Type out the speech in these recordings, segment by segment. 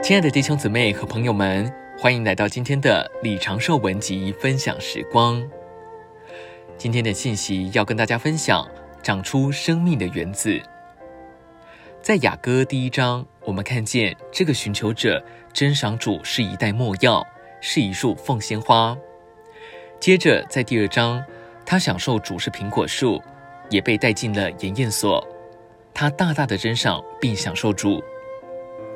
亲爱的弟兄姊妹和朋友们，欢迎来到今天的李长寿文集分享时光。今天的信息要跟大家分享长出生命的园子。在雅歌第一章，我们看见这个寻求者珍赏主是一袋没药，是一束凤仙花。接着在第二章，他享受主是苹果树，也被带进了盐验所。他大大的珍赏并享受主。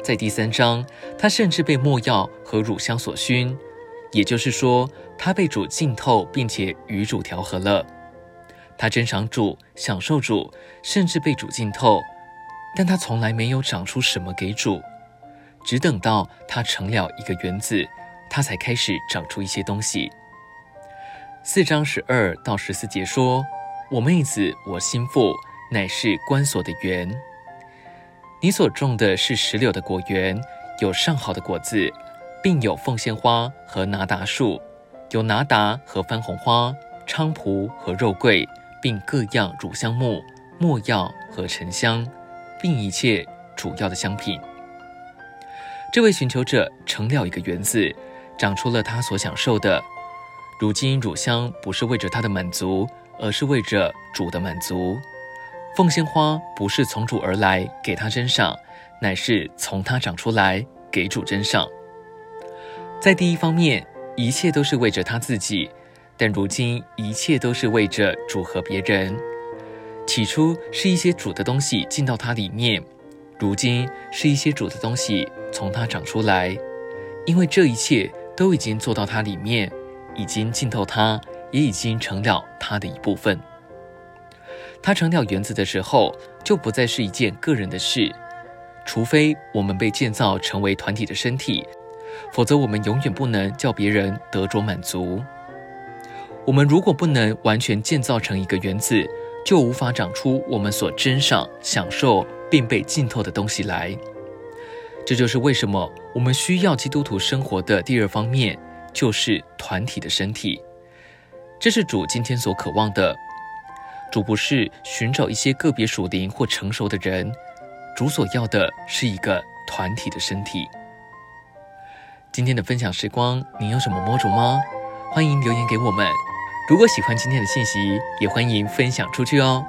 在第三章，他甚至被没药和乳香所熏，也就是说，他被主浸透，并且与主调和了。他珍赏主，享受主，甚至被主浸透，但他从来没有长出什么给主，只等到他成了一个园子，他才开始长出一些东西。四章十二到十四节说：“我妹子，我心腹，乃是关锁的园。”你所种的是石榴的果园，有上好的果子，并有凤仙花和拿达树，有拿达和番红花、菖蒲和肉桂，并各样乳香木、没药和沉香，并一切主要的香品。这位寻求者成了一个园子，长出了他所享受的。如今乳香不是为着他的满足，而是为着主的满足。凤仙花不是从主而来给他珍赏，乃是从他长出来给主珍赏。在第一方面，一切都是为着他自己；但如今，一切都是为着主和别人。起初是一些主的东西进到他里面，如今是一些主的东西从他长出来，因为这一切都已经做到他里面，已经浸透他，也已经成了他的一部分。他成了原子的时候，就不再是一件个人的事，除非我们被建造成为团体的身体，否则我们永远不能叫别人得着满足。我们如果不能完全建造成一个原子，就无法长出我们所珍赏、享受并被浸透的东西来。这就是为什么我们需要基督徒生活的第二方面，就是团体的身体。这是主今天所渴望的。主不是寻找一些个别属灵或成熟的人，主所要的是一个团体的身体。今天的分享时光，您有什么摸着吗？欢迎留言给我们。如果喜欢今天的信息，也欢迎分享出去哦。